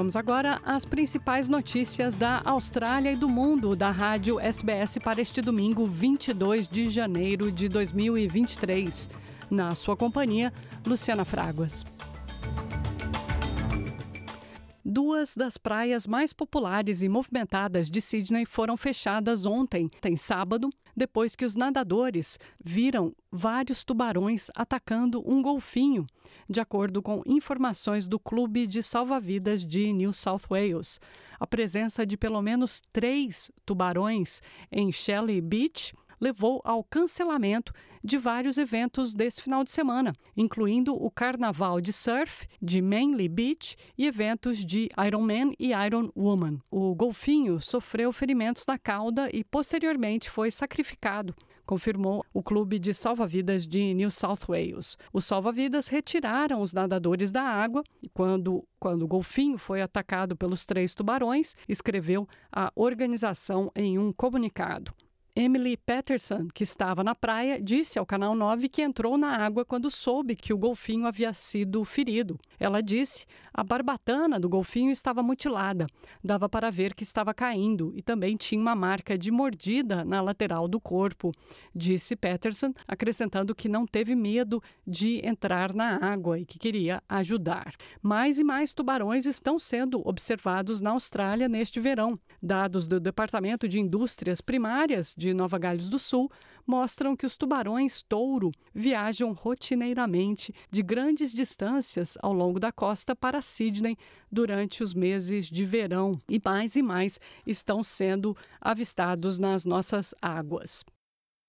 Vamos agora às principais notícias da Austrália e do mundo da rádio SBS para este domingo, 22 de janeiro de 2023. Na sua companhia, Luciana Fraguas. Duas das praias mais populares e movimentadas de Sydney foram fechadas ontem, tem sábado, depois que os nadadores viram vários tubarões atacando um golfinho, de acordo com informações do Clube de Salva-Vidas de New South Wales. A presença de pelo menos três tubarões em Shelley Beach levou ao cancelamento de vários eventos desse final de semana, incluindo o Carnaval de Surf de Manly Beach e eventos de Ironman e Iron Woman. O golfinho sofreu ferimentos na cauda e posteriormente foi sacrificado confirmou o Clube de Salva-Vidas de New South Wales. Os salva-vidas retiraram os nadadores da água quando quando o golfinho foi atacado pelos três tubarões, escreveu a organização em um comunicado. Emily Patterson, que estava na praia, disse ao Canal 9 que entrou na água quando soube que o golfinho havia sido ferido. Ela disse: a barbatana do golfinho estava mutilada, dava para ver que estava caindo e também tinha uma marca de mordida na lateral do corpo, disse Patterson, acrescentando que não teve medo de entrar na água e que queria ajudar. Mais e mais tubarões estão sendo observados na Austrália neste verão. Dados do Departamento de Indústrias Primárias de Nova Gales do Sul mostram que os tubarões touro viajam rotineiramente de grandes distâncias ao longo da costa para Sydney durante os meses de verão e mais e mais estão sendo avistados nas nossas águas.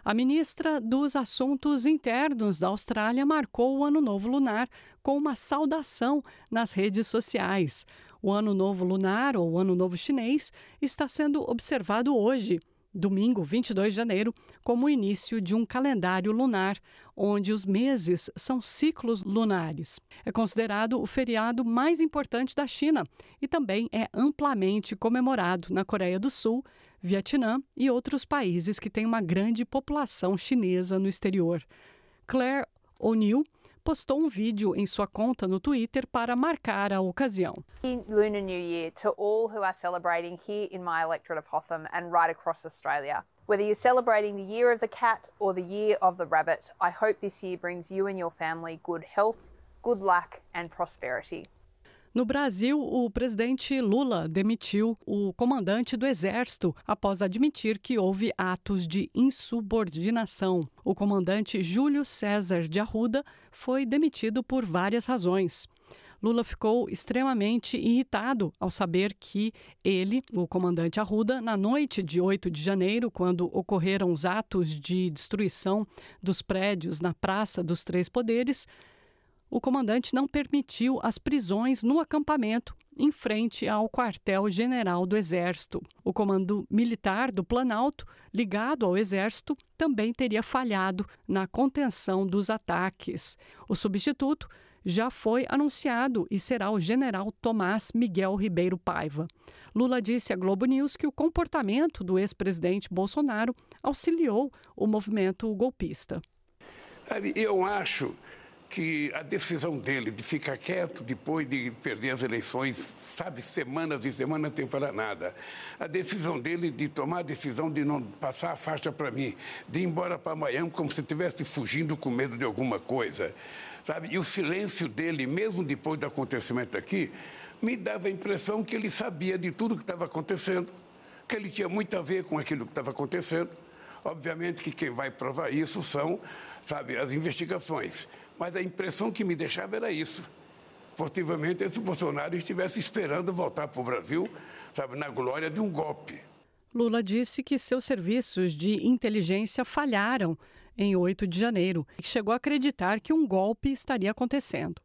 A ministra dos Assuntos Internos da Austrália marcou o Ano Novo Lunar com uma saudação nas redes sociais. O Ano Novo Lunar, ou Ano Novo Chinês, está sendo observado hoje, domingo 22 de janeiro, como o início de um calendário lunar, onde os meses são ciclos lunares. É considerado o feriado mais importante da China e também é amplamente comemorado na Coreia do Sul, Vietnã e outros países que têm uma grande população chinesa no exterior. Claire O'Neill postou um vídeo em sua conta no Twitter para marcar a ocasião. Lunar New Year to all who are celebrating here in my electorate of Hotham and right across Australia. Whether you're celebrating the year of the cat or the year of the rabbit, I hope this year brings you and your family good health, good luck and prosperity. No Brasil, o presidente Lula demitiu o comandante do Exército após admitir que houve atos de insubordinação. O comandante Júlio César de Arruda foi demitido por várias razões. Lula ficou extremamente irritado ao saber que ele, o comandante Arruda, na noite de 8 de janeiro, quando ocorreram os atos de destruição dos prédios na Praça dos Três Poderes, o comandante não permitiu as prisões no acampamento em frente ao quartel-general do Exército. O comando militar do Planalto, ligado ao Exército, também teria falhado na contenção dos ataques. O substituto já foi anunciado e será o general Tomás Miguel Ribeiro Paiva. Lula disse à Globo News que o comportamento do ex-presidente Bolsonaro auxiliou o movimento golpista. Eu acho que a decisão dele de ficar quieto depois de perder as eleições, sabe, semanas e semanas sem falar nada, a decisão dele de tomar a decisão de não passar a faixa para mim, de ir embora para Miami como se estivesse fugindo com medo de alguma coisa, sabe, e o silêncio dele, mesmo depois do acontecimento aqui, me dava a impressão que ele sabia de tudo que estava acontecendo, que ele tinha muito a ver com aquilo que estava acontecendo. Obviamente que quem vai provar isso são, sabe, as investigações. Mas a impressão que me deixava era isso. Possivelmente esse Bolsonaro estivesse esperando voltar para o Brasil, sabe, na glória de um golpe. Lula disse que seus serviços de inteligência falharam em 8 de janeiro e chegou a acreditar que um golpe estaria acontecendo.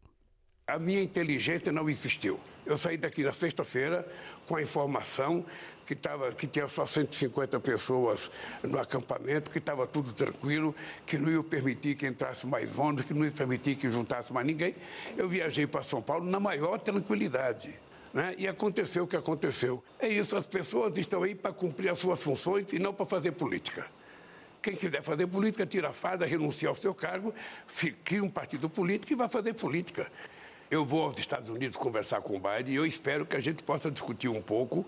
A minha inteligência não existiu. Eu saí daqui na sexta-feira com a informação que, tava, que tinha só 150 pessoas no acampamento, que estava tudo tranquilo, que não ia permitir que entrasse mais ônibus, que não ia permitir que juntasse mais ninguém. Eu viajei para São Paulo na maior tranquilidade. Né? E aconteceu o que aconteceu. É isso, as pessoas estão aí para cumprir as suas funções e não para fazer política. Quem quiser fazer política, tira a farda, renuncia ao seu cargo, cria um partido político e vai fazer política. Eu vou aos Estados Unidos conversar com o Biden e eu espero que a gente possa discutir um pouco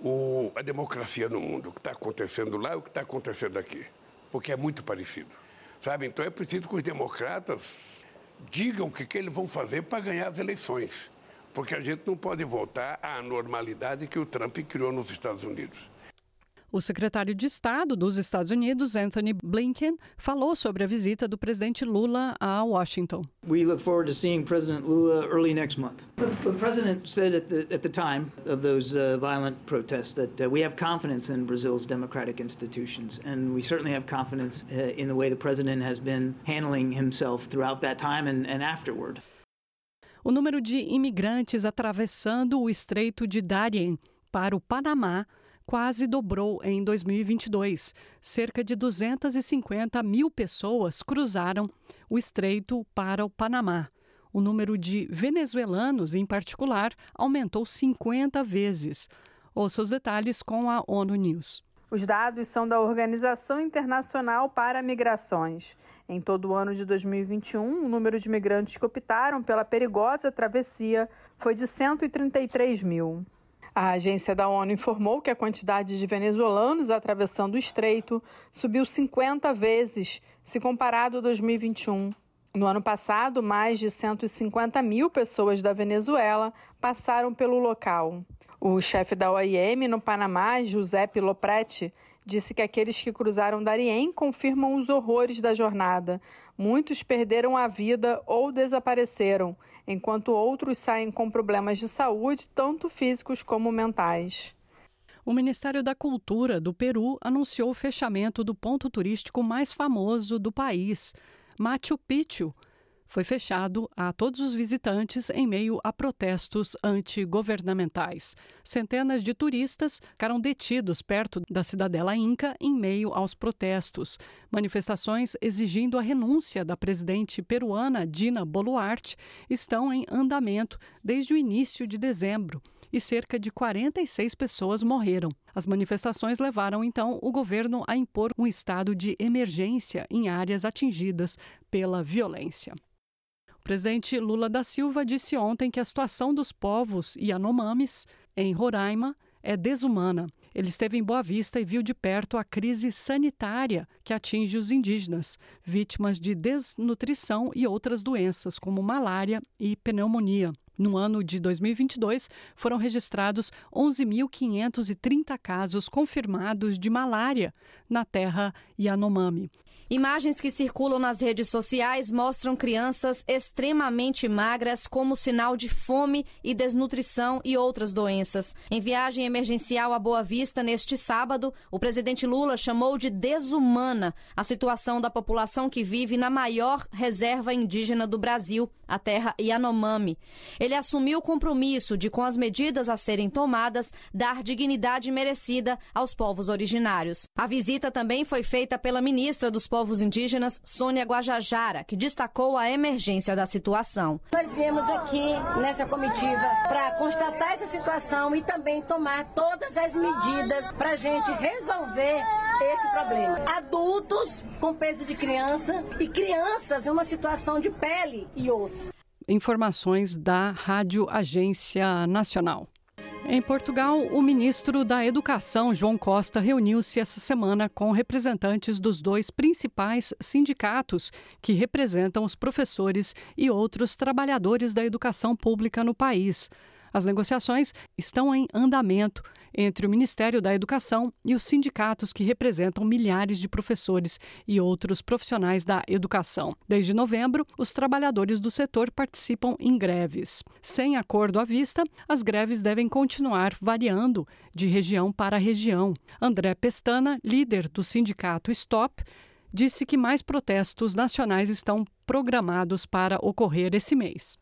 o, a democracia no mundo, o que está acontecendo lá e o que está acontecendo aqui, porque é muito parecido. Sabe? Então é preciso que os democratas digam o que, que eles vão fazer para ganhar as eleições, porque a gente não pode voltar à normalidade que o Trump criou nos Estados Unidos. O secretário de Estado dos Estados Unidos, Anthony Blinken, falou sobre a visita do presidente Lula a Washington. We look forward to seeing President Lula early next month. The president said at the, at the time of those uh, violent protests that uh, we have confidence in Brazil's democratic institutions, and we certainly have confidence uh, in the way the president has been handling himself throughout that time and, and afterward. O número de imigrantes atravessando o Estreito de Darien para o Panamá quase dobrou em 2022. Cerca de 250 mil pessoas cruzaram o estreito para o Panamá. O número de venezuelanos, em particular, aumentou 50 vezes. Ouça os detalhes com a ONU News. Os dados são da Organização Internacional para Migrações. Em todo o ano de 2021, o número de migrantes que optaram pela perigosa travessia foi de 133 mil. A agência da ONU informou que a quantidade de venezuelanos atravessando o estreito subiu 50 vezes se comparado a 2021. No ano passado, mais de 150 mil pessoas da Venezuela passaram pelo local. O chefe da OIM no Panamá, Giuseppe Lopretti, disse que aqueles que cruzaram Darien confirmam os horrores da jornada. Muitos perderam a vida ou desapareceram, enquanto outros saem com problemas de saúde, tanto físicos como mentais. O Ministério da Cultura do Peru anunciou o fechamento do ponto turístico mais famoso do país, Machu Picchu foi fechado a todos os visitantes em meio a protestos antigovernamentais. Centenas de turistas ficaram detidos perto da cidadela Inca em meio aos protestos. Manifestações exigindo a renúncia da presidente peruana Dina Boluarte estão em andamento desde o início de dezembro e cerca de 46 pessoas morreram. As manifestações levaram então o governo a impor um estado de emergência em áreas atingidas pela violência. O presidente Lula da Silva disse ontem que a situação dos povos Yanomamis, em Roraima, é desumana. Ele esteve em Boa Vista e viu de perto a crise sanitária que atinge os indígenas, vítimas de desnutrição e outras doenças, como malária e pneumonia. No ano de 2022, foram registrados 11.530 casos confirmados de malária na terra Yanomami. Imagens que circulam nas redes sociais mostram crianças extremamente magras como sinal de fome e desnutrição e outras doenças. Em viagem emergencial a Boa Vista neste sábado, o presidente Lula chamou de desumana a situação da população que vive na maior reserva indígena do Brasil, a terra Yanomami. Ele assumiu o compromisso de, com as medidas a serem tomadas, dar dignidade merecida aos povos originários. A visita também foi feita pela ministra dos Povos povos indígenas, Sônia Guajajara, que destacou a emergência da situação. Nós viemos aqui nessa comitiva para constatar essa situação e também tomar todas as medidas para a gente resolver esse problema. Adultos com peso de criança e crianças em uma situação de pele e osso. Informações da Rádio Agência Nacional. Em Portugal, o ministro da Educação, João Costa, reuniu-se essa semana com representantes dos dois principais sindicatos que representam os professores e outros trabalhadores da educação pública no país. As negociações estão em andamento entre o Ministério da Educação e os sindicatos que representam milhares de professores e outros profissionais da educação. Desde novembro, os trabalhadores do setor participam em greves. Sem acordo à vista, as greves devem continuar variando de região para região. André Pestana, líder do sindicato Stop, disse que mais protestos nacionais estão programados para ocorrer esse mês.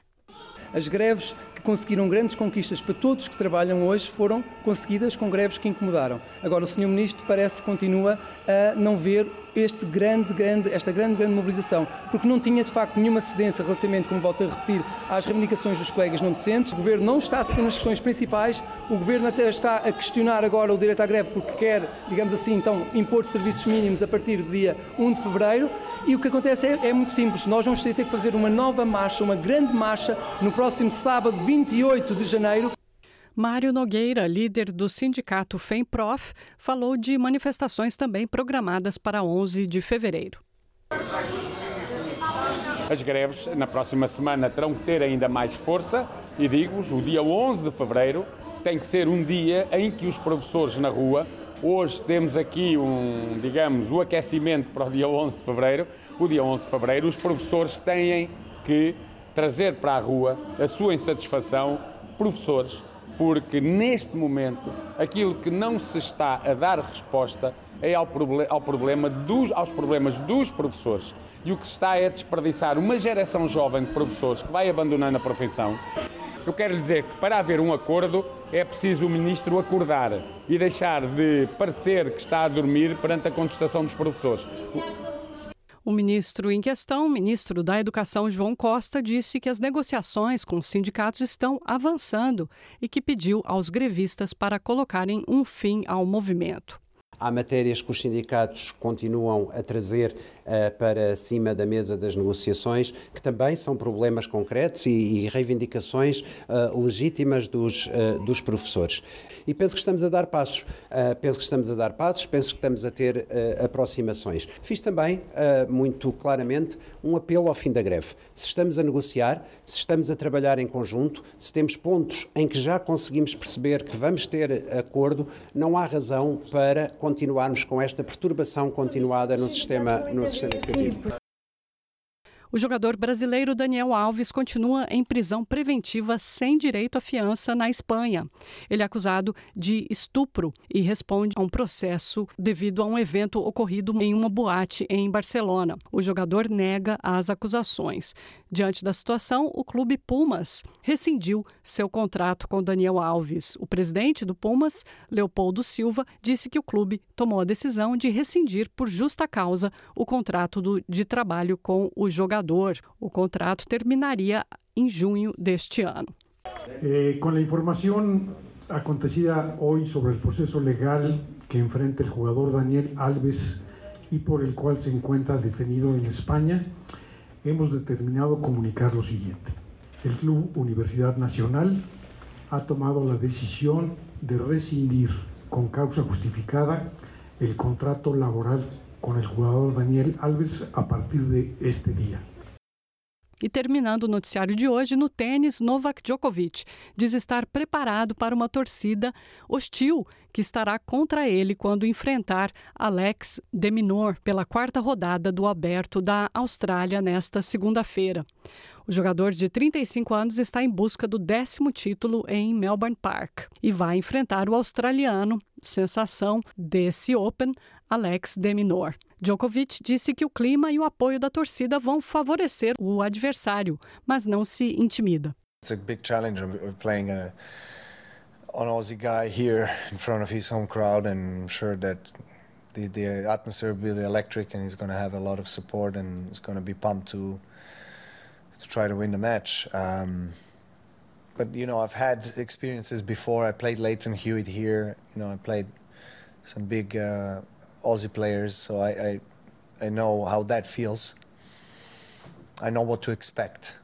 As greves que conseguiram grandes conquistas para todos que trabalham hoje foram conseguidas com greves que incomodaram. Agora, o Sr. Ministro parece que continua a não ver este grande, grande, esta grande, grande mobilização, porque não tinha de facto nenhuma cedência relativamente, como volto a repetir, às reivindicações dos colegas não decentes. O Governo não está a ceder nas questões principais, o Governo até está a questionar agora o direito à greve porque quer, digamos assim, então, impor serviços mínimos a partir do dia 1 de fevereiro. E o que acontece é, é muito simples, nós vamos ter que fazer uma nova marcha, uma grande marcha, no próximo sábado, 28 de janeiro, Mário Nogueira, líder do sindicato FEMPROF, falou de manifestações também programadas para 11 de fevereiro. As greves na próxima semana terão que ter ainda mais força e digo-vos, o dia 11 de fevereiro tem que ser um dia em que os professores na rua, hoje temos aqui um, digamos, o aquecimento para o dia 11 de fevereiro, o dia 11 de fevereiro os professores têm que trazer para a rua a sua insatisfação, professores, porque neste momento aquilo que não se está a dar resposta é ao, proble ao problema dos, aos problemas dos professores. E o que se está é desperdiçar uma geração jovem de professores que vai abandonando a profissão. Eu quero dizer que para haver um acordo é preciso o Ministro acordar e deixar de parecer que está a dormir perante a contestação dos professores. O ministro em questão, ministro da Educação João Costa, disse que as negociações com os sindicatos estão avançando e que pediu aos grevistas para colocarem um fim ao movimento. Há matérias que os sindicatos continuam a trazer uh, para cima da mesa das negociações, que também são problemas concretos e, e reivindicações uh, legítimas dos, uh, dos professores. E penso que estamos a dar passos. penso que estamos a dar passos, penso que estamos a ter aproximações. Fiz também, muito claramente, um apelo ao fim da greve. Se estamos a negociar, se estamos a trabalhar em conjunto, se temos pontos em que já conseguimos perceber que vamos ter acordo, não há razão para continuarmos com esta perturbação continuada no sistema, no sistema educativo. O jogador brasileiro Daniel Alves continua em prisão preventiva sem direito à fiança na Espanha. Ele é acusado de estupro e responde a um processo devido a um evento ocorrido em uma boate em Barcelona. O jogador nega as acusações. Diante da situação, o clube Pumas rescindiu seu contrato com Daniel Alves. O presidente do Pumas, Leopoldo Silva, disse que o clube tomou a decisão de rescindir por justa causa o contrato de trabalho com o jogador jogador. O contrato terminaria em junho deste ano. Eh, com a informação acontecida hoje sobre o processo legal que enfrenta o jogador Daniel Alves e por el qual se encontra detenido em Espanha, hemos determinado comunicar lo siguiente. El Club Universidad Nacional ha tomado la decisión de rescindir con causa justificada el contrato laboral con el jugador Daniel Alves a partir de este día. E terminando o noticiário de hoje, no tênis, Novak Djokovic diz estar preparado para uma torcida hostil que estará contra ele quando enfrentar Alex de Minaur pela quarta rodada do Aberto da Austrália nesta segunda-feira. O jogador de 35 anos está em busca do décimo título em Melbourne Park e vai enfrentar o australiano, sensação desse Open, Alex de Minaur. Djokovic disse que o clima e o apoio da torcida vão favorecer o adversário, mas não se intimida. It's a big challenge playing a, an Aussie guy here in front of his home crowd and I'm sure that the, the atmosphere will be electric and he's going to have a lot of support and he's going to be pumped to to try to win the match. Um, but you know, I've had experiences before. I played Leighton Hewitt here. You know, I played some big uh, Aussie players, so I, I I know how that feels. I know what to expect.